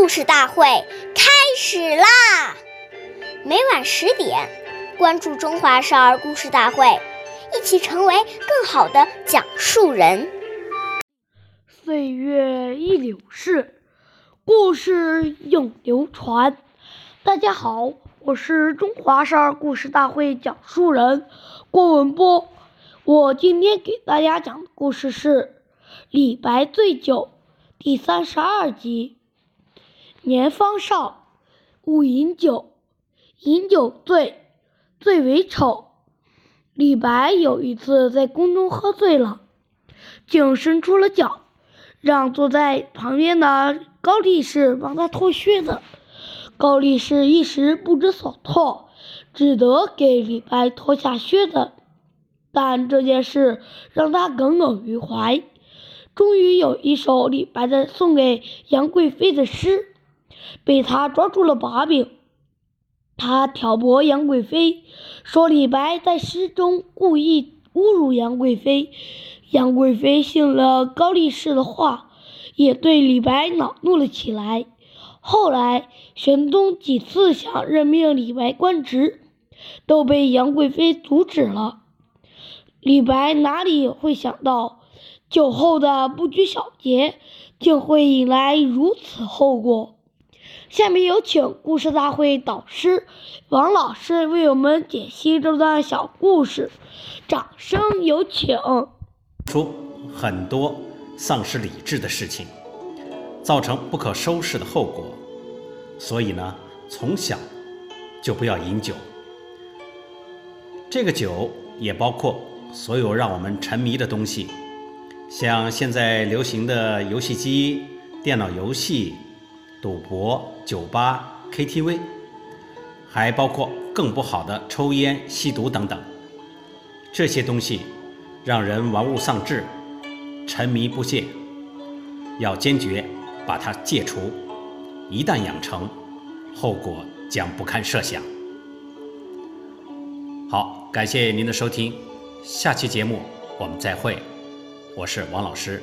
故事大会开始啦！每晚十点，关注《中华少儿故事大会》，一起成为更好的讲述人。岁月易流逝，故事永流传。大家好，我是中华少儿故事大会讲述人郭文波。我今天给大家讲的故事是。李白醉酒第三十二集。年方少，勿饮酒，饮酒醉，最为丑。李白有一次在宫中喝醉了，竟伸出了脚，让坐在旁边的高力士帮他脱靴子。高力士一时不知所措，只得给李白脱下靴子。但这件事让他耿耿于怀。终于有一首李白的送给杨贵妃的诗，被他抓住了把柄。他挑拨杨贵妃，说李白在诗中故意侮辱杨贵妃。杨贵妃信了高力士的话，也对李白恼怒了起来。后来，玄宗几次想任命李白官职，都被杨贵妃阻止了。李白哪里会想到？酒后的不拘小节，竟会引来如此后果。下面有请故事大会导师王老师为我们解析这段小故事，掌声有请。出很多丧失理智的事情，造成不可收拾的后果。所以呢，从小就不要饮酒。这个酒也包括所有让我们沉迷的东西。像现在流行的游戏机、电脑游戏、赌博、酒吧、KTV，还包括更不好的抽烟、吸毒等等。这些东西让人玩物丧志、沉迷不懈，要坚决把它戒除。一旦养成，后果将不堪设想。好，感谢您的收听，下期节目我们再会。我是王老师。